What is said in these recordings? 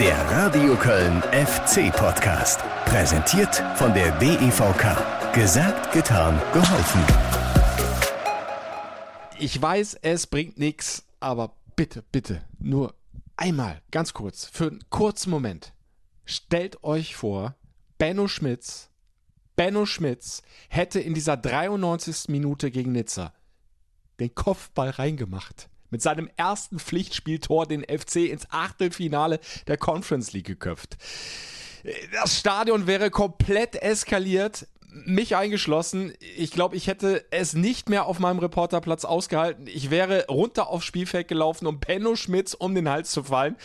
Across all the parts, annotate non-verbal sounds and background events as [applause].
Der Radio Köln FC Podcast. Präsentiert von der DEVK. Gesagt, getan, geholfen. Ich weiß, es bringt nichts, aber bitte, bitte, nur einmal, ganz kurz, für einen kurzen Moment. Stellt euch vor, Benno Schmitz, Benno Schmitz hätte in dieser 93. Minute gegen Nizza den Kopfball reingemacht. Mit seinem ersten Pflichtspieltor den FC ins Achtelfinale der Conference League geköpft. Das Stadion wäre komplett eskaliert, mich eingeschlossen. Ich glaube, ich hätte es nicht mehr auf meinem Reporterplatz ausgehalten. Ich wäre runter aufs Spielfeld gelaufen, um Benno Schmitz um den Hals zu fallen.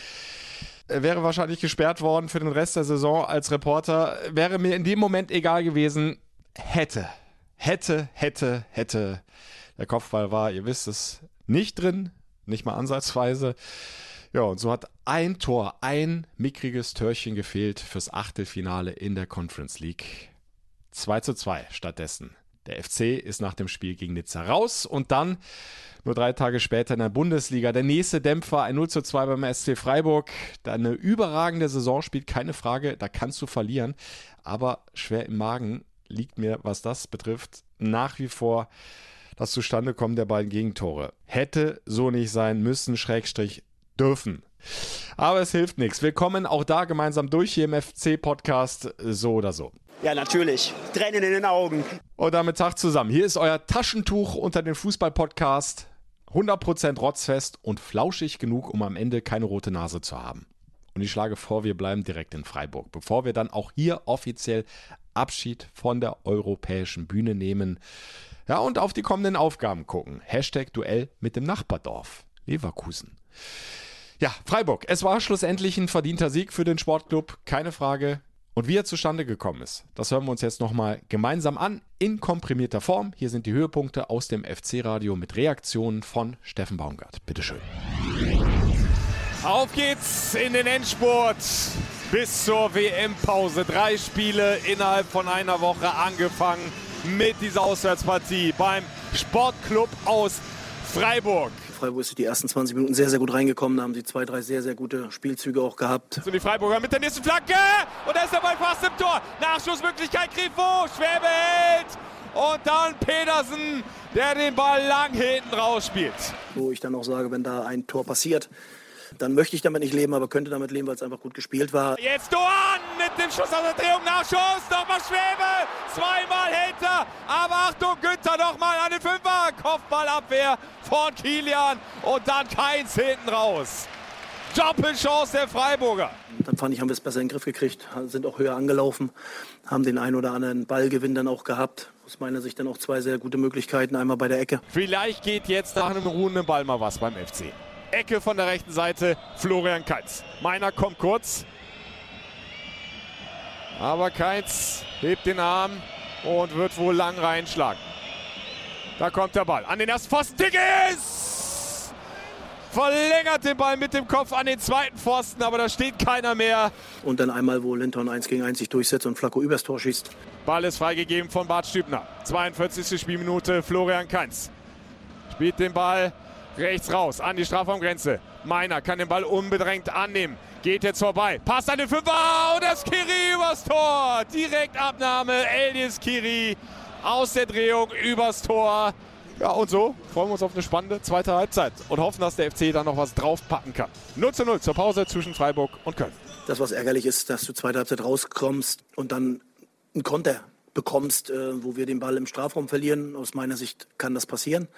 Er wäre wahrscheinlich gesperrt worden für den Rest der Saison als Reporter. Wäre mir in dem Moment egal gewesen. Hätte, hätte, hätte, hätte. Der Kopfball war, ihr wisst es, nicht drin, nicht mal ansatzweise. Ja, und so hat ein Tor, ein mickriges Törchen gefehlt fürs Achtelfinale in der Conference League. 2 zu 2 stattdessen. Der FC ist nach dem Spiel gegen Nizza raus und dann nur drei Tage später in der Bundesliga der nächste Dämpfer, ein 0 zu 2 beim SC Freiburg. Da eine überragende Saison spielt, keine Frage, da kannst du verlieren. Aber schwer im Magen liegt mir, was das betrifft, nach wie vor das Zustandekommen der beiden Gegentore. Hätte so nicht sein müssen, Schrägstrich dürfen. Aber es hilft nichts. Wir kommen auch da gemeinsam durch hier im FC-Podcast, so oder so. Ja, natürlich. Tränen in den Augen. Und damit Tag zusammen. Hier ist euer Taschentuch unter den Fußball-Podcast. 100% rotzfest und flauschig genug, um am Ende keine rote Nase zu haben. Und ich schlage vor, wir bleiben direkt in Freiburg, bevor wir dann auch hier offiziell Abschied von der europäischen Bühne nehmen. Ja, und auf die kommenden Aufgaben gucken. Hashtag Duell mit dem Nachbardorf. Leverkusen. Ja, Freiburg. Es war schlussendlich ein verdienter Sieg für den Sportclub, keine Frage. Und wie er zustande gekommen ist, das hören wir uns jetzt nochmal gemeinsam an, in komprimierter Form. Hier sind die Höhepunkte aus dem FC-Radio mit Reaktionen von Steffen Baumgart. Bitteschön. Auf geht's in den Endspurt bis zur WM-Pause. Drei Spiele innerhalb von einer Woche angefangen mit dieser Auswärtspartie beim Sportclub aus Freiburg. Freiburg ist die ersten 20 Minuten sehr, sehr gut reingekommen. Da haben sie zwei, drei sehr, sehr gute Spielzüge auch gehabt. So die Freiburger mit der nächsten Flanke. Und da ist der Ball fast im Tor. Nachschussmöglichkeit Grifo. Schwäbe hält. Und dann Pedersen, der den Ball lang hinten rausspielt. Wo ich dann auch sage, wenn da ein Tor passiert, dann möchte ich damit nicht leben, aber könnte damit leben, weil es einfach gut gespielt war. Jetzt Doan mit dem Schuss aus der Drehung, Nachschuss, nochmal Schwebe, zweimal hält er, aber Achtung, Günther nochmal an den Fünfer, Kopfballabwehr von Kilian und dann Keins hinten raus. Doppelchance der Freiburger. Dann fand ich, haben wir es besser in den Griff gekriegt, sind auch höher angelaufen, haben den ein oder anderen Ballgewinn dann auch gehabt. Aus meiner Sicht dann auch zwei sehr gute Möglichkeiten, einmal bei der Ecke. Vielleicht geht jetzt nach einem ruhenden Ball mal was beim FC. Ecke von der rechten Seite, Florian Keitz. Meiner kommt kurz. Aber Keitz hebt den Arm und wird wohl lang reinschlagen. Da kommt der Ball an den ersten Pfosten. Tigges! Verlängert den Ball mit dem Kopf an den zweiten Pfosten, aber da steht keiner mehr. Und dann einmal, wo Linton 1 gegen 1 sich durchsetzt und Flacco übers Tor schießt. Ball ist freigegeben von Bart Stübner. 42. Spielminute, Florian Keins. Spielt den Ball rechts raus an die Strafraumgrenze. Meiner kann den Ball unbedrängt annehmen. Geht jetzt vorbei. Passt an den Fünfer und das Kiri übers Tor. Direkt Abnahme. Elias Kiri aus der Drehung übers Tor. Ja, und so freuen wir uns auf eine spannende zweite Halbzeit und hoffen, dass der FC da noch was draufpacken kann. 0 zu 0 zur Pause zwischen Freiburg und Köln. Das, was ärgerlich ist, dass du zweite Halbzeit rauskommst und dann einen Konter bekommst, äh, wo wir den Ball im Strafraum verlieren. Aus meiner Sicht kann das passieren.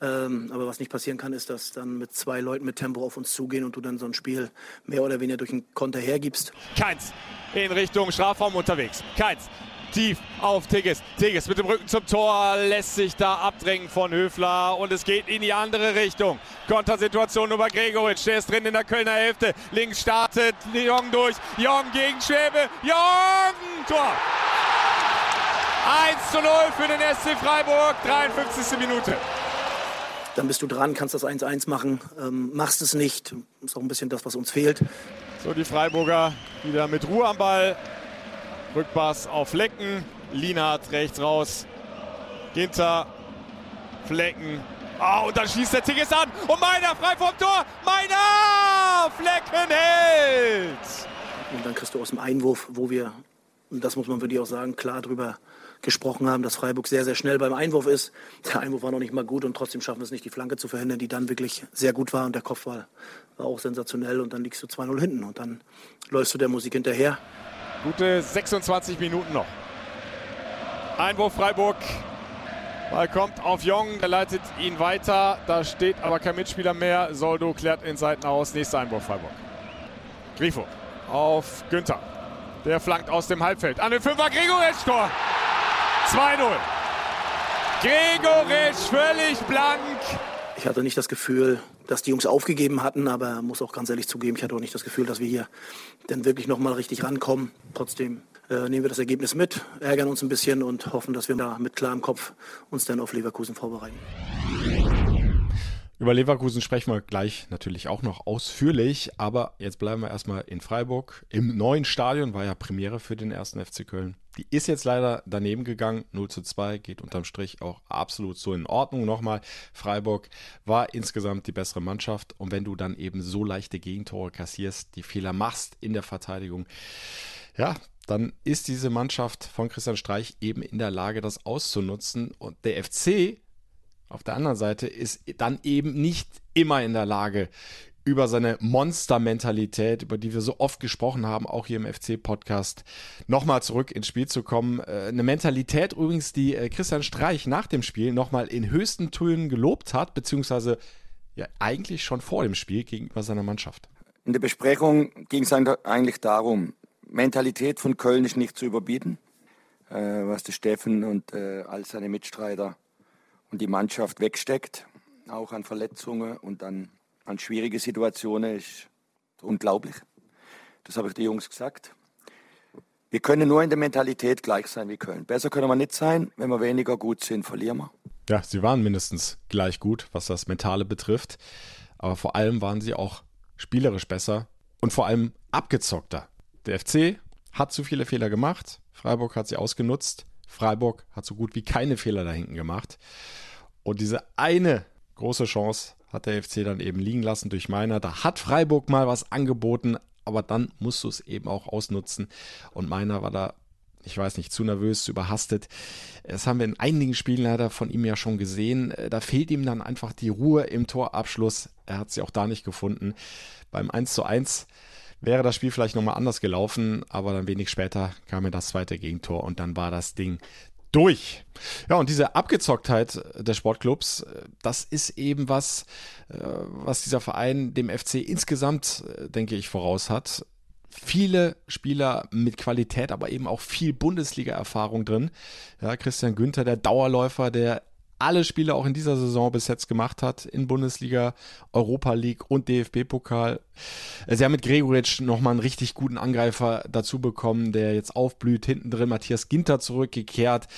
Ähm, aber was nicht passieren kann, ist, dass dann mit zwei Leuten mit Tempo auf uns zugehen und du dann so ein Spiel mehr oder weniger durch einen Konter hergibst. Keins in Richtung Strafraum unterwegs. Keins tief auf Tigges. Tigges mit dem Rücken zum Tor lässt sich da abdrängen von Höfler und es geht in die andere Richtung. Kontersituation über Gregoritsch, der ist drin in der Kölner Hälfte. Links startet Jong durch. Jong gegen Schwebe. Jong! Tor! 1 zu 0 für den SC Freiburg, 53. Minute. Dann bist du dran, kannst das 1-1 machen, ähm, machst es nicht. Ist auch ein bisschen das, was uns fehlt. So, die Freiburger wieder mit Ruhe am Ball. Rückpass auf Flecken. Lienhardt rechts raus. Ginter. Flecken. Oh, und dann schießt der Tigges an. Und meiner frei vom Tor. Meiner! Flecken hält! Und dann kriegst du aus dem Einwurf, wo wir, und das muss man wirklich auch sagen, klar drüber gesprochen haben, dass Freiburg sehr, sehr schnell beim Einwurf ist. Der Einwurf war noch nicht mal gut und trotzdem schaffen es nicht, die Flanke zu verhindern, die dann wirklich sehr gut war. Und der Kopfball war auch sensationell und dann liegst du 2-0 hinten und dann läufst du der Musik hinterher. Gute 26 Minuten noch. Einwurf Freiburg. Ball kommt auf Jong, der leitet ihn weiter. Da steht aber kein Mitspieler mehr. Soldo klärt in Seiten aus. Nächster Einwurf Freiburg. Grifo auf Günther. Der flankt aus dem Halbfeld. An den Fünfer Gregoritsch Tor. 2-0. Gregoritsch völlig blank. Ich hatte nicht das Gefühl, dass die Jungs aufgegeben hatten, aber muss auch ganz ehrlich zugeben, ich hatte auch nicht das Gefühl, dass wir hier dann wirklich nochmal richtig rankommen. Trotzdem äh, nehmen wir das Ergebnis mit, ärgern uns ein bisschen und hoffen, dass wir da mit klarem Kopf uns dann auf Leverkusen vorbereiten. Über Leverkusen sprechen wir gleich natürlich auch noch ausführlich, aber jetzt bleiben wir erstmal in Freiburg. Im neuen Stadion war ja Premiere für den ersten FC Köln. Die ist jetzt leider daneben gegangen, 0 zu 2, geht unterm Strich auch absolut so in Ordnung. Nochmal, Freiburg war insgesamt die bessere Mannschaft und wenn du dann eben so leichte Gegentore kassierst, die Fehler machst in der Verteidigung, ja, dann ist diese Mannschaft von Christian Streich eben in der Lage, das auszunutzen und der FC auf der anderen Seite ist dann eben nicht immer in der Lage, über seine Monster-Mentalität, über die wir so oft gesprochen haben, auch hier im FC-Podcast, nochmal zurück ins Spiel zu kommen. Äh, eine Mentalität übrigens, die äh, Christian Streich nach dem Spiel nochmal in höchsten Tönen gelobt hat, beziehungsweise ja eigentlich schon vor dem Spiel gegenüber seiner Mannschaft. In der Besprechung ging es eigentlich darum, Mentalität von Köln ist nicht zu überbieten, äh, was der Steffen und all seine Mitstreiter die Mannschaft wegsteckt, auch an Verletzungen und an, an schwierige Situationen, ist unglaublich. Das habe ich den Jungs gesagt. Wir können nur in der Mentalität gleich sein wie Köln. Besser können wir nicht sein. Wenn wir weniger gut sind, verlieren wir. Ja, sie waren mindestens gleich gut, was das Mentale betrifft. Aber vor allem waren sie auch spielerisch besser und vor allem abgezockter. Der FC hat zu viele Fehler gemacht. Freiburg hat sie ausgenutzt. Freiburg hat so gut wie keine Fehler da hinten gemacht. Und diese eine große Chance hat der FC dann eben liegen lassen durch Meiner. Da hat Freiburg mal was angeboten, aber dann musst du es eben auch ausnutzen. Und Meiner war da, ich weiß nicht, zu nervös, zu überhastet. Das haben wir in einigen Spielen leider von ihm ja schon gesehen. Da fehlt ihm dann einfach die Ruhe im Torabschluss. Er hat sie auch da nicht gefunden. Beim 1 zu 1 wäre das Spiel vielleicht nochmal anders gelaufen, aber dann wenig später kam mir das zweite Gegentor und dann war das Ding durch. Ja, und diese Abgezocktheit des Sportclubs, das ist eben was, äh, was dieser Verein dem FC insgesamt, äh, denke ich, voraus hat. Viele Spieler mit Qualität, aber eben auch viel Bundesliga-Erfahrung drin. Ja, Christian Günther, der Dauerläufer, der alle Spiele auch in dieser Saison bis jetzt gemacht hat, in Bundesliga, Europa League und DFB-Pokal. Sie haben mit Gregoritsch nochmal einen richtig guten Angreifer dazu bekommen, der jetzt aufblüht. Hinten drin Matthias Ginter zurückgekehrt.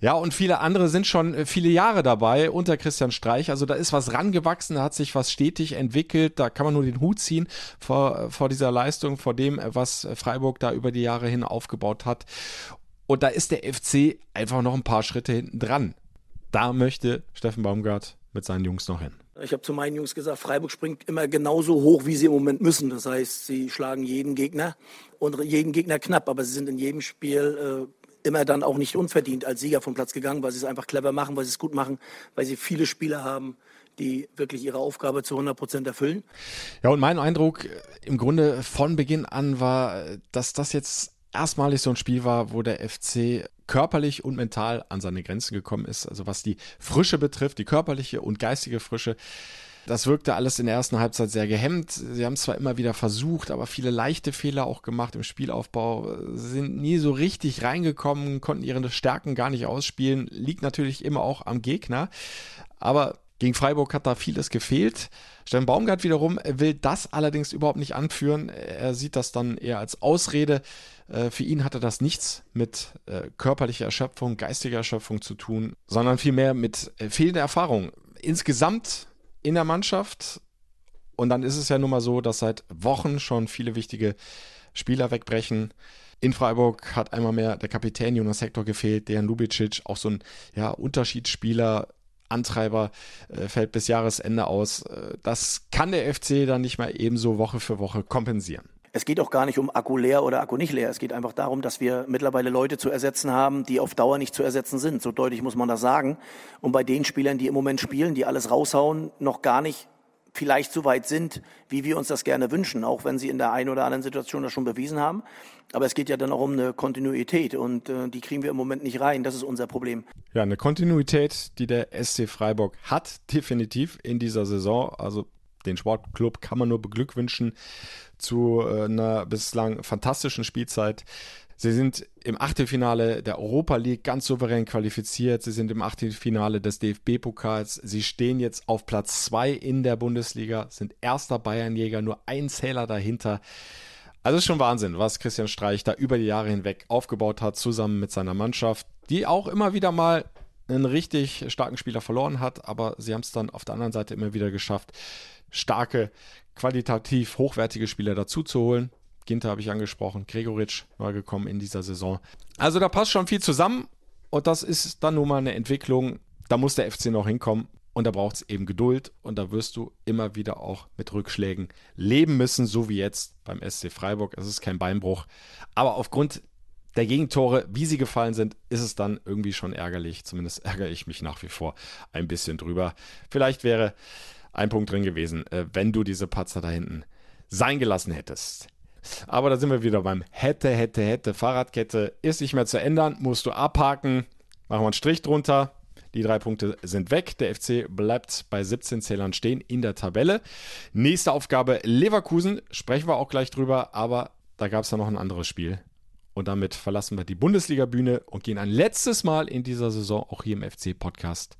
Ja, und viele andere sind schon viele Jahre dabei unter Christian Streich. Also da ist was rangewachsen, da hat sich was stetig entwickelt. Da kann man nur den Hut ziehen vor, vor dieser Leistung, vor dem, was Freiburg da über die Jahre hin aufgebaut hat. Und da ist der FC einfach noch ein paar Schritte hinten dran. Da möchte Steffen Baumgart mit seinen Jungs noch hin. Ich habe zu meinen Jungs gesagt, Freiburg springt immer genauso hoch, wie sie im Moment müssen. Das heißt, sie schlagen jeden Gegner und jeden Gegner knapp, aber sie sind in jedem Spiel äh, immer dann auch nicht unverdient als Sieger vom Platz gegangen, weil sie es einfach clever machen, weil sie es gut machen, weil sie viele Spieler haben, die wirklich ihre Aufgabe zu 100 Prozent erfüllen. Ja, und mein Eindruck äh, im Grunde von Beginn an war, dass das jetzt erstmalig so ein Spiel war, wo der FC körperlich und mental an seine Grenzen gekommen ist. Also was die Frische betrifft, die körperliche und geistige Frische. Das wirkte alles in der ersten Halbzeit sehr gehemmt. Sie haben zwar immer wieder versucht, aber viele leichte Fehler auch gemacht im Spielaufbau, sind nie so richtig reingekommen, konnten ihre Stärken gar nicht ausspielen. Liegt natürlich immer auch am Gegner. Aber gegen Freiburg hat da vieles gefehlt. Steffen Baumgart wiederum will das allerdings überhaupt nicht anführen. Er sieht das dann eher als Ausrede. Äh, für ihn hatte das nichts mit äh, körperlicher Erschöpfung, geistiger Erschöpfung zu tun, sondern vielmehr mit äh, fehlender Erfahrung. Insgesamt in der Mannschaft. Und dann ist es ja nun mal so, dass seit Wochen schon viele wichtige Spieler wegbrechen. In Freiburg hat einmal mehr der Kapitän Jonas Hector gefehlt, Dejan Lubicic, auch so ein ja, Unterschiedsspieler, Antreiber äh, fällt bis Jahresende aus. Äh, das kann der FC dann nicht mehr ebenso Woche für Woche kompensieren. Es geht auch gar nicht um Akku leer oder Akku nicht leer. Es geht einfach darum, dass wir mittlerweile Leute zu ersetzen haben, die auf Dauer nicht zu ersetzen sind. So deutlich muss man das sagen. Und bei den Spielern, die im Moment spielen, die alles raushauen, noch gar nicht vielleicht so weit sind, wie wir uns das gerne wünschen, auch wenn sie in der einen oder anderen Situation das schon bewiesen haben. Aber es geht ja dann auch um eine Kontinuität und äh, die kriegen wir im Moment nicht rein. Das ist unser Problem. Ja, eine Kontinuität, die der SC Freiburg hat, definitiv in dieser Saison. Also den Sportclub kann man nur beglückwünschen zu äh, einer bislang fantastischen Spielzeit. Sie sind im Achtelfinale der Europa League ganz souverän qualifiziert. Sie sind im Achtelfinale des DFB-Pokals. Sie stehen jetzt auf Platz 2 in der Bundesliga, sind erster Bayernjäger, nur ein Zähler dahinter. Also ist schon Wahnsinn, was Christian Streich da über die Jahre hinweg aufgebaut hat, zusammen mit seiner Mannschaft, die auch immer wieder mal einen richtig starken Spieler verloren hat, aber sie haben es dann auf der anderen Seite immer wieder geschafft, starke, qualitativ hochwertige Spieler dazu zu holen. Ginter habe ich angesprochen, Gregoritsch neu gekommen in dieser Saison. Also da passt schon viel zusammen und das ist dann nun mal eine Entwicklung, da muss der FC noch hinkommen und da braucht es eben Geduld und da wirst du immer wieder auch mit Rückschlägen leben müssen, so wie jetzt beim SC Freiburg. Es ist kein Beinbruch, aber aufgrund der Gegentore, wie sie gefallen sind, ist es dann irgendwie schon ärgerlich. Zumindest [laughs] ärgere ich mich nach wie vor ein bisschen drüber. Vielleicht wäre ein Punkt drin gewesen, äh, wenn du diese Patzer da hinten sein gelassen hättest. Aber da sind wir wieder beim hätte, hätte, hätte. Fahrradkette ist nicht mehr zu ändern, musst du abhaken. Machen wir einen Strich drunter. Die drei Punkte sind weg. Der FC bleibt bei 17 Zählern stehen in der Tabelle. Nächste Aufgabe Leverkusen. Sprechen wir auch gleich drüber, aber da gab es ja noch ein anderes Spiel. Und damit verlassen wir die Bundesliga-Bühne und gehen ein letztes Mal in dieser Saison auch hier im FC-Podcast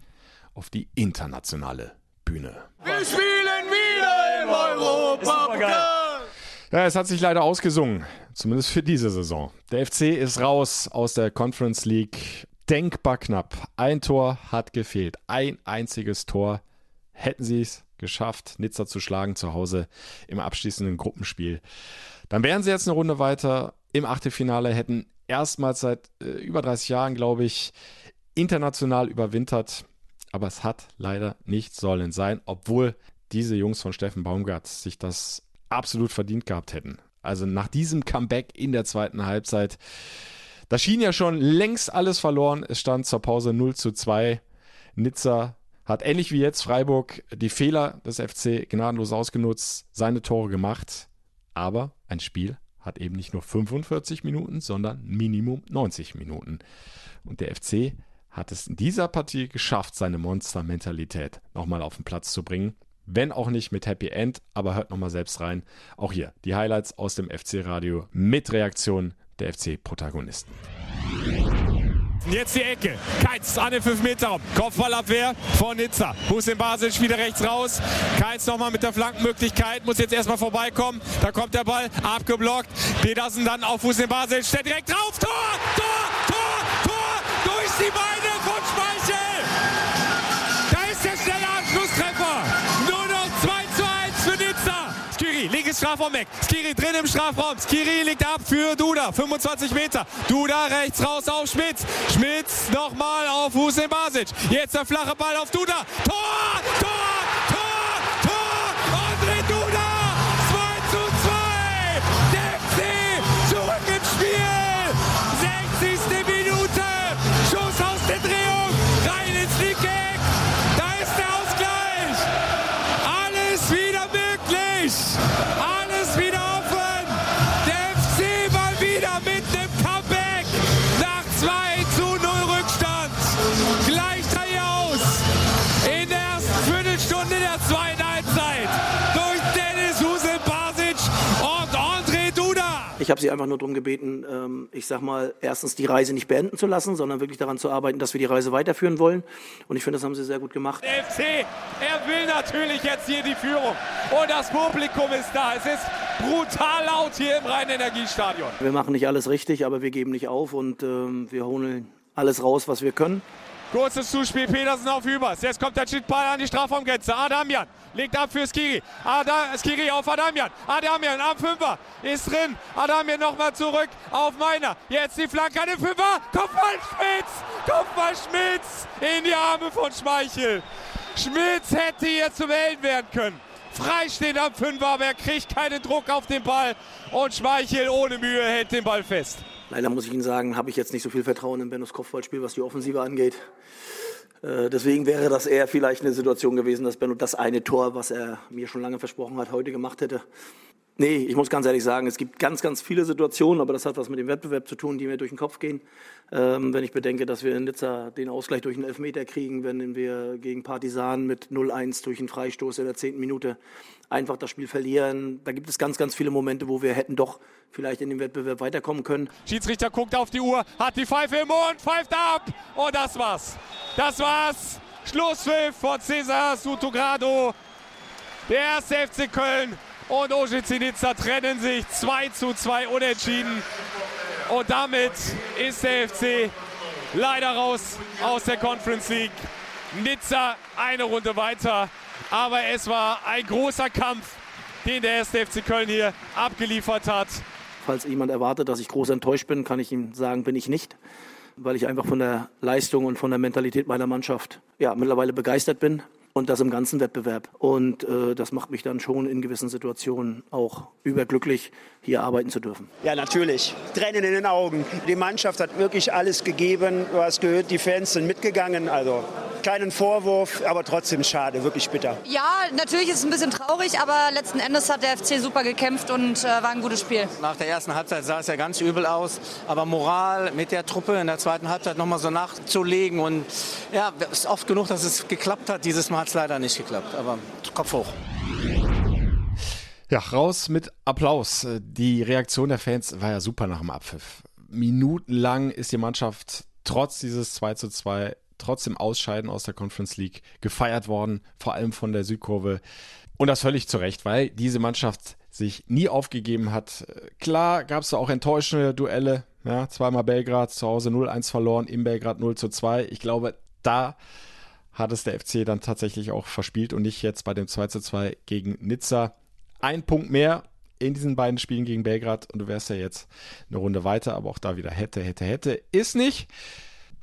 auf die internationale Bühne. Wir spielen wieder im Europapokal. Ja, es hat sich leider ausgesungen, zumindest für diese Saison. Der FC ist raus aus der Conference League. Denkbar knapp. Ein Tor hat gefehlt. Ein einziges Tor. Hätten sie es geschafft, Nizza zu schlagen zu Hause im abschließenden Gruppenspiel. Dann wären sie jetzt eine Runde weiter im Achtelfinale, hätten erstmals seit äh, über 30 Jahren, glaube ich, international überwintert aber es hat leider nicht sollen sein, obwohl diese Jungs von Steffen Baumgart sich das absolut verdient gehabt hätten. Also nach diesem Comeback in der zweiten Halbzeit, da schien ja schon längst alles verloren. Es stand zur Pause 0 zu 2. Nizza hat ähnlich wie jetzt Freiburg die Fehler des FC gnadenlos ausgenutzt, seine Tore gemacht. Aber ein Spiel hat eben nicht nur 45 Minuten, sondern Minimum 90 Minuten. Und der FC hat es in dieser Partie geschafft, seine Monster-Mentalität nochmal auf den Platz zu bringen. Wenn auch nicht mit Happy End, aber hört nochmal selbst rein. Auch hier die Highlights aus dem FC-Radio mit Reaktionen der FC-Protagonisten. Jetzt die Ecke. Keins an den 5-Meter-Raum. Kopfballabwehr von Nizza. Husin Basic wieder rechts raus. Keins nochmal mit der Flankenmöglichkeit. Muss jetzt erstmal vorbeikommen. Da kommt der Ball. Abgeblockt. Petersen dann auf Husin Basic. Steht direkt drauf. Tor! Tor! Tor! Tor! Durch die Beine von Speichel! Linkes Strafraum weg. Skiri drin im Strafraum. Skiri liegt ab für Duda. 25 Meter. Duda rechts raus auf Schmitz. Schmitz nochmal auf Hussein Basic. Jetzt der flache Ball auf Duda. Tor! Tor! Tor! Ich habe sie einfach nur darum gebeten, ähm, ich sag mal, erstens die Reise nicht beenden zu lassen, sondern wirklich daran zu arbeiten, dass wir die Reise weiterführen wollen. Und ich finde, das haben sie sehr gut gemacht. Der FC, er will natürlich jetzt hier die Führung. Und das Publikum ist da. Es ist brutal laut hier im Rhein-Energiestadion. Wir machen nicht alles richtig, aber wir geben nicht auf und ähm, wir holen alles raus, was wir können. Kurzes Zuspiel, Petersen auf Übers. Jetzt kommt der Chitball an die Strafraumgrenze. Adamian legt ab für Skiri. Ada, Skiri auf Adamian. Adamian am Fünfer ist drin. Adamian nochmal zurück auf Meiner. Jetzt die Flanke an den Fünfer. Kopfball Schmitz. Kopfball Schmitz in die Arme von Schmeichel. Schmitz hätte jetzt zum Helden werden können. Frei steht am Fünfer, aber er kriegt keinen Druck auf den Ball und Schmeichel ohne Mühe hält den Ball fest. Leider muss ich Ihnen sagen, habe ich jetzt nicht so viel Vertrauen in Bennos Kopfballspiel, was die Offensive angeht. Äh, deswegen wäre das eher vielleicht eine Situation gewesen, dass Benno das eine Tor, was er mir schon lange versprochen hat, heute gemacht hätte. Nee, ich muss ganz ehrlich sagen, es gibt ganz, ganz viele Situationen, aber das hat was mit dem Wettbewerb zu tun, die mir durch den Kopf gehen. Ähm, wenn ich bedenke, dass wir in Nizza den Ausgleich durch einen Elfmeter kriegen, wenn wir gegen Partisan mit 0-1 durch einen Freistoß in der zehnten Minute einfach das Spiel verlieren. Da gibt es ganz, ganz viele Momente, wo wir hätten doch vielleicht in dem Wettbewerb weiterkommen können. Schiedsrichter guckt auf die Uhr, hat die Pfeife im Mund, pfeift ab und das war's. Das war's. Schlusspfiff von Cesar Sutogrado. Der erste FC Köln und OGC Nizza trennen sich 2 zu 2 unentschieden. Und damit ist der FC leider raus aus der Conference League. Nizza eine Runde weiter. Aber es war ein großer Kampf, den der erste FC Köln hier abgeliefert hat. Falls jemand erwartet, dass ich groß enttäuscht bin, kann ich ihm sagen, bin ich nicht. Weil ich einfach von der Leistung und von der Mentalität meiner Mannschaft ja, mittlerweile begeistert bin und das im ganzen Wettbewerb. Und äh, das macht mich dann schon in gewissen Situationen auch überglücklich, hier arbeiten zu dürfen. Ja, natürlich. Tränen in den Augen. Die Mannschaft hat wirklich alles gegeben. Du hast gehört, die Fans sind mitgegangen. Also keinen Vorwurf, aber trotzdem schade, wirklich bitter. Ja, natürlich ist es ein bisschen traurig, aber letzten Endes hat der FC super gekämpft und äh, war ein gutes Spiel. Nach der ersten Halbzeit sah es ja ganz übel aus, aber Moral mit der Truppe in der zweiten Halbzeit nochmal so nachzulegen und ja, es ist oft genug, dass es geklappt hat. Dieses Mal hat es leider nicht geklappt, aber Kopf hoch. Ja, raus mit Applaus. Die Reaktion der Fans war ja super nach dem Abpfiff. Minutenlang ist die Mannschaft trotz dieses 2 zu 2 trotzdem Ausscheiden aus der Conference League gefeiert worden, vor allem von der Südkurve. Und das völlig zu Recht, weil diese Mannschaft sich nie aufgegeben hat. Klar gab es auch enttäuschende Duelle. Ja, zweimal Belgrad, zu Hause 0-1 verloren, in Belgrad 0 2. Ich glaube, da hat es der FC dann tatsächlich auch verspielt und nicht jetzt bei dem 2 2 gegen Nizza ein Punkt mehr in diesen beiden Spielen gegen Belgrad und du wärst ja jetzt eine Runde weiter, aber auch da wieder hätte, hätte, hätte. Ist nicht.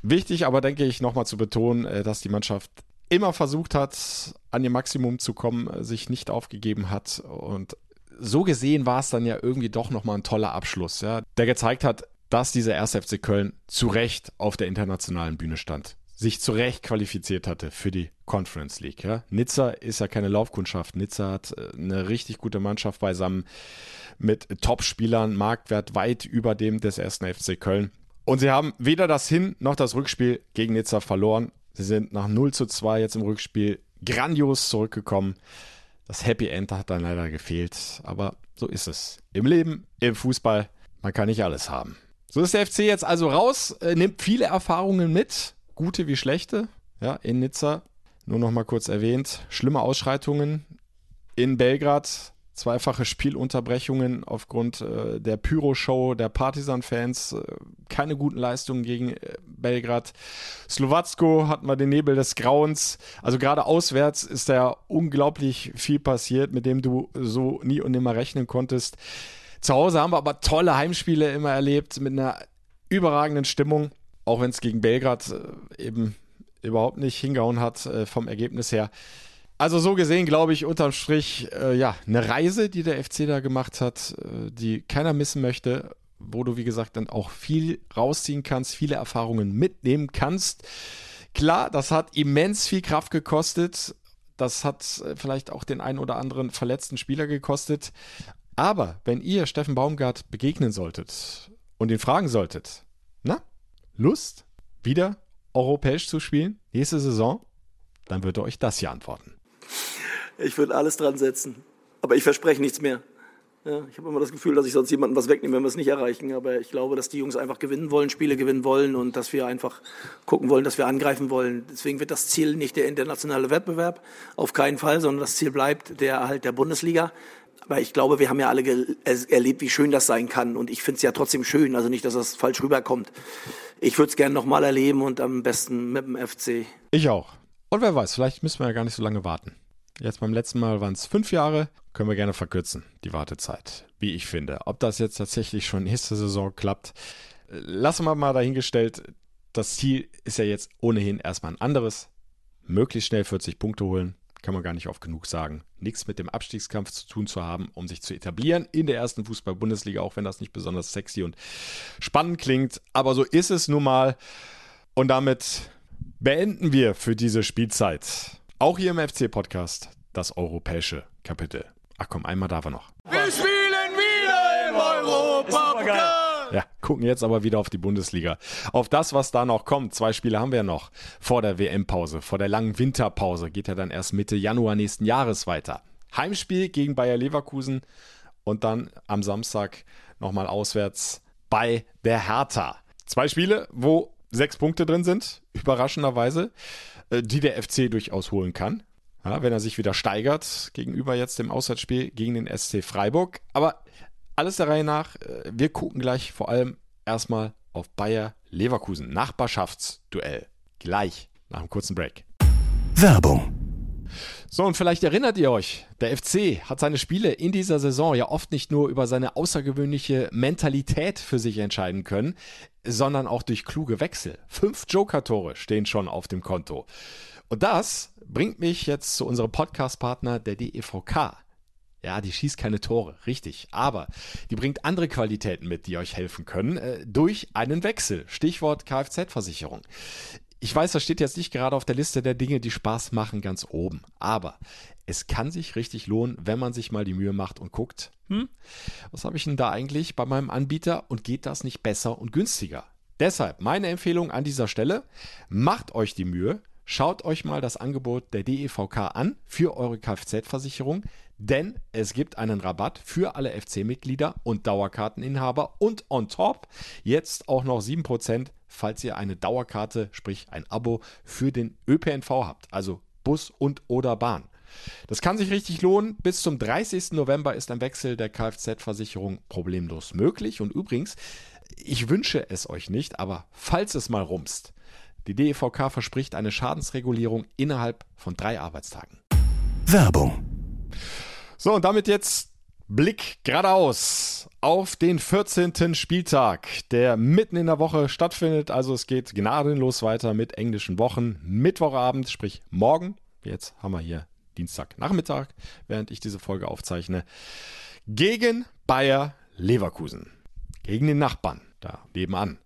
Wichtig aber, denke ich, nochmal zu betonen, äh, dass die Mannschaft immer versucht hat, an ihr Maximum zu kommen, äh, sich nicht aufgegeben hat und so gesehen war es dann ja irgendwie doch nochmal ein toller Abschluss, ja, der gezeigt hat, dass dieser 1. FC Köln zu Recht auf der internationalen Bühne stand sich zu Recht qualifiziert hatte für die Conference League. Ja. Nizza ist ja keine Laufkundschaft. Nizza hat äh, eine richtig gute Mannschaft beisammen mit Topspielern, Marktwert weit über dem des ersten FC Köln. Und sie haben weder das Hin- noch das Rückspiel gegen Nizza verloren. Sie sind nach 0 zu 2 jetzt im Rückspiel grandios zurückgekommen. Das Happy End hat dann leider gefehlt. Aber so ist es. Im Leben, im Fußball, man kann nicht alles haben. So ist der FC jetzt also raus, äh, nimmt viele Erfahrungen mit, gute wie schlechte, ja, in Nizza. Nur noch mal kurz erwähnt, schlimme Ausschreitungen in Belgrad, zweifache Spielunterbrechungen aufgrund äh, der Pyro-Show der Partisan-Fans, äh, keine guten Leistungen gegen äh, Belgrad. Slowacko hat mal den Nebel des Grauens. Also gerade auswärts ist da unglaublich viel passiert, mit dem du so nie und nimmer rechnen konntest. Zu Hause haben wir aber tolle Heimspiele immer erlebt mit einer überragenden Stimmung auch wenn es gegen Belgrad äh, eben überhaupt nicht hingehauen hat äh, vom Ergebnis her. Also so gesehen, glaube ich, unterm Strich, äh, ja, eine Reise, die der FC da gemacht hat, die keiner missen möchte, wo du, wie gesagt, dann auch viel rausziehen kannst, viele Erfahrungen mitnehmen kannst. Klar, das hat immens viel Kraft gekostet. Das hat vielleicht auch den einen oder anderen verletzten Spieler gekostet. Aber wenn ihr Steffen Baumgart begegnen solltet und ihn fragen solltet, na, Lust, wieder europäisch zu spielen, nächste Saison, dann würde euch das hier antworten. Ich würde alles dran setzen, aber ich verspreche nichts mehr. Ja, ich habe immer das Gefühl, dass ich sonst jemandem was wegnehme, wenn wir es nicht erreichen. Aber ich glaube, dass die Jungs einfach gewinnen wollen, Spiele gewinnen wollen und dass wir einfach gucken wollen, dass wir angreifen wollen. Deswegen wird das Ziel nicht der internationale Wettbewerb, auf keinen Fall, sondern das Ziel bleibt der Erhalt der Bundesliga. Aber ich glaube, wir haben ja alle erlebt, wie schön das sein kann. Und ich finde es ja trotzdem schön, also nicht, dass das falsch rüberkommt. Ich würde es gerne nochmal erleben und am besten mit dem FC. Ich auch. Und wer weiß, vielleicht müssen wir ja gar nicht so lange warten. Jetzt beim letzten Mal waren es fünf Jahre. Können wir gerne verkürzen, die Wartezeit. Wie ich finde. Ob das jetzt tatsächlich schon nächste Saison klappt, lassen wir mal dahingestellt. Das Ziel ist ja jetzt ohnehin erstmal ein anderes. Möglichst schnell 40 Punkte holen kann man gar nicht oft genug sagen, nichts mit dem Abstiegskampf zu tun zu haben, um sich zu etablieren in der ersten Fußball-Bundesliga, auch wenn das nicht besonders sexy und spannend klingt. Aber so ist es nun mal. Und damit beenden wir für diese Spielzeit, auch hier im FC-Podcast, das europäische Kapitel. Ach komm, einmal darf er noch. Wir spielen wieder im Europapokal. Ja, gucken jetzt aber wieder auf die Bundesliga. Auf das, was da noch kommt. Zwei Spiele haben wir noch vor der WM-Pause, vor der langen Winterpause. Geht ja dann erst Mitte Januar nächsten Jahres weiter. Heimspiel gegen Bayer Leverkusen und dann am Samstag nochmal auswärts bei der Hertha. Zwei Spiele, wo sechs Punkte drin sind, überraschenderweise, äh, die der FC durchaus holen kann. Ja, wenn er sich wieder steigert gegenüber jetzt dem Auswärtsspiel gegen den SC Freiburg. Aber alles der Reihe nach. Äh, wir gucken gleich vor allem erstmal auf Bayer Leverkusen. Nachbarschaftsduell. Gleich nach einem kurzen Break. Werbung. So, und vielleicht erinnert ihr euch, der FC hat seine Spiele in dieser Saison ja oft nicht nur über seine außergewöhnliche Mentalität für sich entscheiden können, sondern auch durch kluge Wechsel. Fünf Joker-Tore stehen schon auf dem Konto. Und das bringt mich jetzt zu unserem Podcast-Partner der DEVK. Ja, die schießt keine Tore, richtig. Aber die bringt andere Qualitäten mit, die euch helfen können, äh, durch einen Wechsel. Stichwort Kfz-Versicherung. Ich weiß, das steht jetzt nicht gerade auf der Liste der Dinge, die Spaß machen, ganz oben. Aber es kann sich richtig lohnen, wenn man sich mal die Mühe macht und guckt, hm, was habe ich denn da eigentlich bei meinem Anbieter und geht das nicht besser und günstiger? Deshalb meine Empfehlung an dieser Stelle, macht euch die Mühe, schaut euch mal das Angebot der DEVK an für eure Kfz-Versicherung denn es gibt einen Rabatt für alle FC-Mitglieder und Dauerkarteninhaber und on top jetzt auch noch 7%, falls ihr eine Dauerkarte, sprich ein Abo für den ÖPNV habt, also Bus und oder Bahn. Das kann sich richtig lohnen. Bis zum 30. November ist ein Wechsel der Kfz-Versicherung problemlos möglich. Und übrigens, ich wünsche es euch nicht, aber falls es mal rumst, die DEVK verspricht eine Schadensregulierung innerhalb von drei Arbeitstagen. Werbung. So, und damit jetzt Blick geradeaus auf den 14. Spieltag, der mitten in der Woche stattfindet. Also es geht gnadenlos weiter mit englischen Wochen. Mittwochabend, sprich morgen. Jetzt haben wir hier Dienstagnachmittag, während ich diese Folge aufzeichne. Gegen Bayer Leverkusen. Gegen den Nachbarn da nebenan.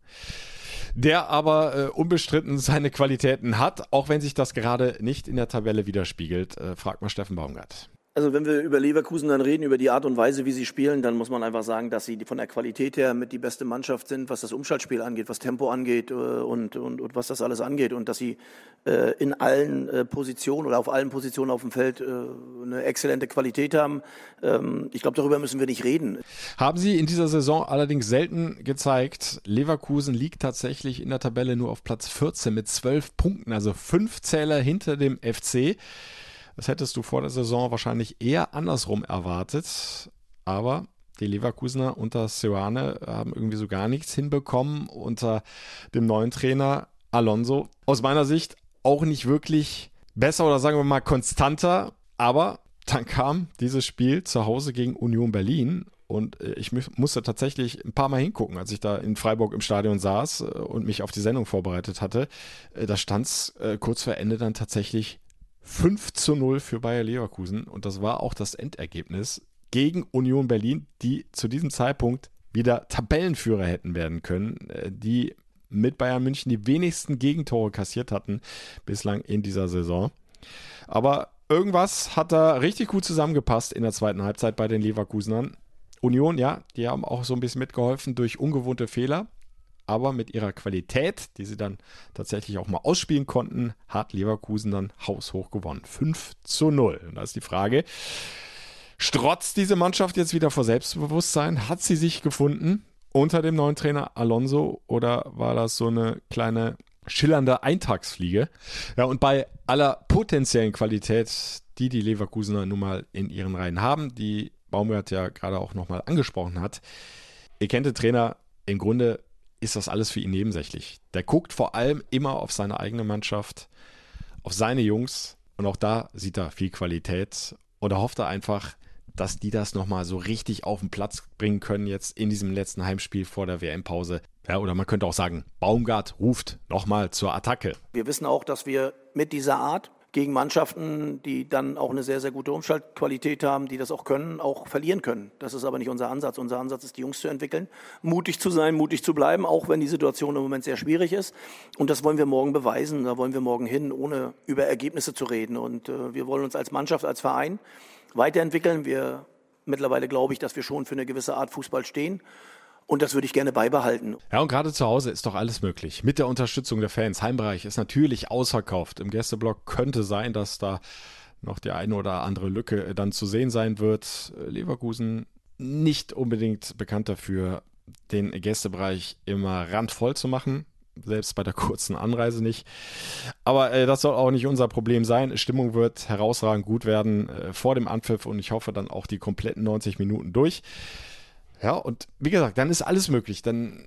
Der aber äh, unbestritten seine Qualitäten hat, auch wenn sich das gerade nicht in der Tabelle widerspiegelt. Äh, fragt mal Steffen Baumgart. Also wenn wir über Leverkusen dann reden, über die Art und Weise, wie sie spielen, dann muss man einfach sagen, dass sie von der Qualität her mit die beste Mannschaft sind, was das Umschaltspiel angeht, was Tempo angeht äh, und, und, und was das alles angeht. Und dass sie äh, in allen äh, Positionen oder auf allen Positionen auf dem Feld eine exzellente Qualität haben. Ähm, ich glaube, darüber müssen wir nicht reden. Haben sie in dieser Saison allerdings selten gezeigt. Leverkusen liegt tatsächlich in der Tabelle nur auf Platz 14 mit 12 Punkten, also fünf Zähler hinter dem FC. Das hättest du vor der Saison wahrscheinlich eher andersrum erwartet. Aber die Leverkusener unter Seoane haben irgendwie so gar nichts hinbekommen. Unter dem neuen Trainer Alonso aus meiner Sicht auch nicht wirklich besser oder sagen wir mal konstanter. Aber dann kam dieses Spiel zu Hause gegen Union Berlin und äh, ich musste tatsächlich ein paar Mal hingucken, als ich da in Freiburg im Stadion saß äh, und mich auf die Sendung vorbereitet hatte. Äh, da stand es kurz vor Ende dann tatsächlich 5 zu 0 für Bayer Leverkusen und das war auch das Endergebnis gegen Union Berlin, die zu diesem Zeitpunkt wieder Tabellenführer hätten werden können, äh, die mit Bayern München die wenigsten Gegentore kassiert hatten bislang in dieser Saison. Aber irgendwas hat da richtig gut zusammengepasst in der zweiten Halbzeit bei den Leverkusenern. Union, ja, die haben auch so ein bisschen mitgeholfen durch ungewohnte Fehler aber mit ihrer Qualität, die sie dann tatsächlich auch mal ausspielen konnten, hat Leverkusen dann haushoch gewonnen. 5 zu 0. Und da ist die Frage, strotzt diese Mannschaft jetzt wieder vor Selbstbewusstsein? Hat sie sich gefunden unter dem neuen Trainer Alonso oder war das so eine kleine schillernde Eintagsfliege? Ja, und bei aller potenziellen Qualität, die die Leverkusener nun mal in ihren Reihen haben, die Baumgart ja gerade auch nochmal angesprochen hat, ihr kennt den Trainer im Grunde ist das alles für ihn nebensächlich. Der guckt vor allem immer auf seine eigene Mannschaft, auf seine Jungs und auch da sieht er viel Qualität und er hofft er einfach, dass die das nochmal so richtig auf den Platz bringen können jetzt in diesem letzten Heimspiel vor der WM-Pause. Ja, oder man könnte auch sagen, Baumgart ruft nochmal zur Attacke. Wir wissen auch, dass wir mit dieser Art gegen Mannschaften, die dann auch eine sehr, sehr gute Umschaltqualität haben, die das auch können, auch verlieren können. Das ist aber nicht unser Ansatz. Unser Ansatz ist, die Jungs zu entwickeln, mutig zu sein, mutig zu bleiben, auch wenn die Situation im Moment sehr schwierig ist. Und das wollen wir morgen beweisen. Da wollen wir morgen hin, ohne über Ergebnisse zu reden. Und äh, wir wollen uns als Mannschaft, als Verein weiterentwickeln. Wir mittlerweile glaube ich, dass wir schon für eine gewisse Art Fußball stehen. Und das würde ich gerne beibehalten. Ja, und gerade zu Hause ist doch alles möglich. Mit der Unterstützung der Fans. Heimbereich ist natürlich ausverkauft. Im Gästeblock könnte sein, dass da noch die eine oder andere Lücke dann zu sehen sein wird. Leverkusen nicht unbedingt bekannt dafür, den Gästebereich immer randvoll zu machen. Selbst bei der [laughs] kurzen Anreise nicht. Aber äh, das soll auch nicht unser Problem sein. Stimmung wird herausragend gut werden äh, vor dem Anpfiff und ich hoffe dann auch die kompletten 90 Minuten durch. Ja, und wie gesagt, dann ist alles möglich. Dann,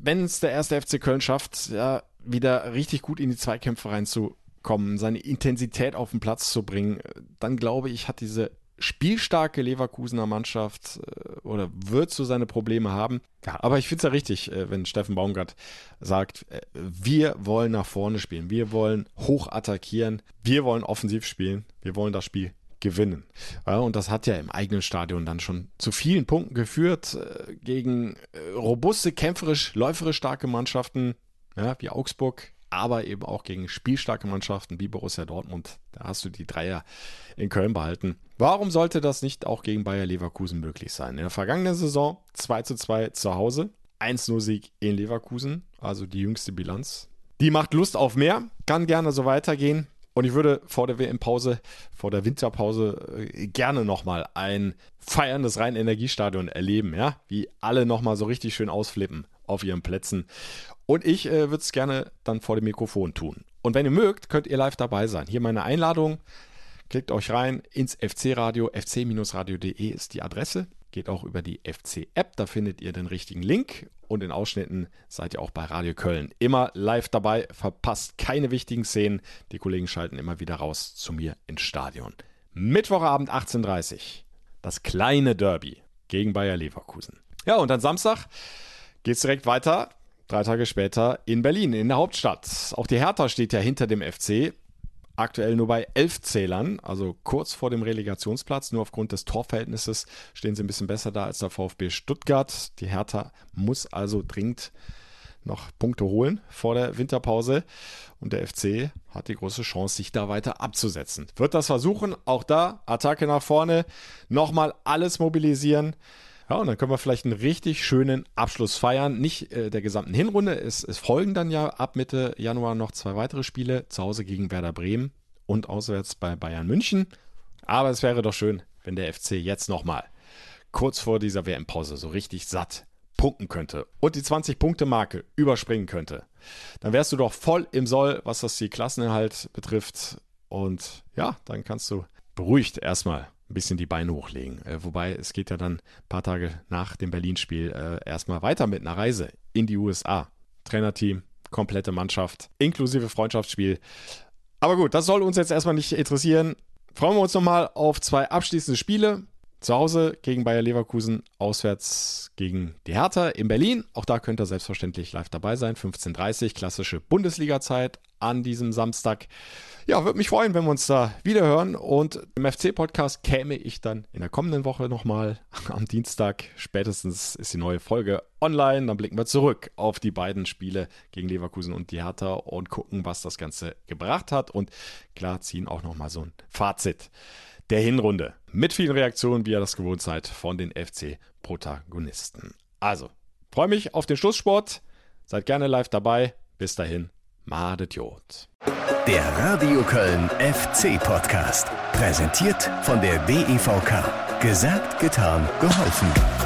wenn es der erste FC Köln schafft, ja, wieder richtig gut in die Zweikämpfe reinzukommen, seine Intensität auf den Platz zu bringen, dann glaube ich, hat diese spielstarke Leverkusener Mannschaft äh, oder wird so seine Probleme haben. Ja, aber ich finde es ja richtig, äh, wenn Steffen Baumgart sagt, äh, wir wollen nach vorne spielen, wir wollen hoch attackieren, wir wollen offensiv spielen, wir wollen das Spiel gewinnen. Und das hat ja im eigenen Stadion dann schon zu vielen Punkten geführt äh, gegen äh, robuste, kämpferisch, läuferisch starke Mannschaften, ja, wie Augsburg, aber eben auch gegen spielstarke Mannschaften wie Borussia Dortmund. Da hast du die Dreier in Köln behalten. Warum sollte das nicht auch gegen Bayer Leverkusen möglich sein? In der vergangenen Saison 2 zu 2 zu Hause, 1-0-Sieg in Leverkusen, also die jüngste Bilanz. Die macht Lust auf mehr, kann gerne so weitergehen. Und ich würde vor der WM-Pause, vor der Winterpause äh, gerne nochmal ein feierndes Rhein-Energiestadion erleben, ja, wie alle nochmal so richtig schön ausflippen auf ihren Plätzen. Und ich äh, würde es gerne dann vor dem Mikrofon tun. Und wenn ihr mögt, könnt ihr live dabei sein. Hier meine Einladung. Klickt euch rein ins FC-Radio. fc-radio.de ist die Adresse. Geht auch über die FC-App. Da findet ihr den richtigen Link und in Ausschnitten seid ihr auch bei Radio Köln. Immer live dabei, verpasst keine wichtigen Szenen. Die Kollegen schalten immer wieder raus zu mir ins Stadion. Mittwochabend 18.30 Uhr. Das kleine Derby gegen Bayer Leverkusen. Ja, und dann Samstag geht es direkt weiter. Drei Tage später in Berlin, in der Hauptstadt. Auch die Hertha steht ja hinter dem FC aktuell nur bei elf Zählern, also kurz vor dem Relegationsplatz. Nur aufgrund des Torverhältnisses stehen sie ein bisschen besser da als der VfB Stuttgart. Die Hertha muss also dringend noch Punkte holen vor der Winterpause. Und der FC hat die große Chance, sich da weiter abzusetzen. Wird das versuchen. Auch da Attacke nach vorne. Nochmal alles mobilisieren. Ja, und dann können wir vielleicht einen richtig schönen Abschluss feiern. Nicht äh, der gesamten Hinrunde. Es, es folgen dann ja ab Mitte Januar noch zwei weitere Spiele. Zu Hause gegen Werder Bremen und auswärts bei Bayern München. Aber es wäre doch schön, wenn der FC jetzt nochmal kurz vor dieser WM-Pause so richtig satt punkten könnte und die 20-Punkte-Marke überspringen könnte. Dann wärst du doch voll im Soll, was das die Klassenerhalt betrifft. Und ja, dann kannst du beruhigt erstmal ein bisschen die Beine hochlegen. Äh, wobei es geht ja dann ein paar Tage nach dem Berlin-Spiel äh, erstmal weiter mit einer Reise in die USA. Trainerteam, komplette Mannschaft, inklusive Freundschaftsspiel. Aber gut, das soll uns jetzt erstmal nicht interessieren. Freuen wir uns nochmal auf zwei abschließende Spiele. Zu Hause gegen Bayer Leverkusen, auswärts gegen die Hertha in Berlin. Auch da könnt ihr selbstverständlich live dabei sein. 15.30 klassische Bundesliga-Zeit an diesem Samstag. Ja, würde mich freuen, wenn wir uns da wieder hören. Und im FC-Podcast käme ich dann in der kommenden Woche nochmal am Dienstag. Spätestens ist die neue Folge online. Dann blicken wir zurück auf die beiden Spiele gegen Leverkusen und die Hertha und gucken, was das Ganze gebracht hat. Und klar, ziehen auch nochmal so ein Fazit der Hinrunde. Mit vielen Reaktionen, wie ihr das gewohnt seid, von den FC-Protagonisten. Also, freue mich auf den Schlusssport. Seid gerne live dabei. Bis dahin, Madet Jod. Der Radio Köln FC Podcast. Präsentiert von der DEVK. Gesagt, getan, geholfen.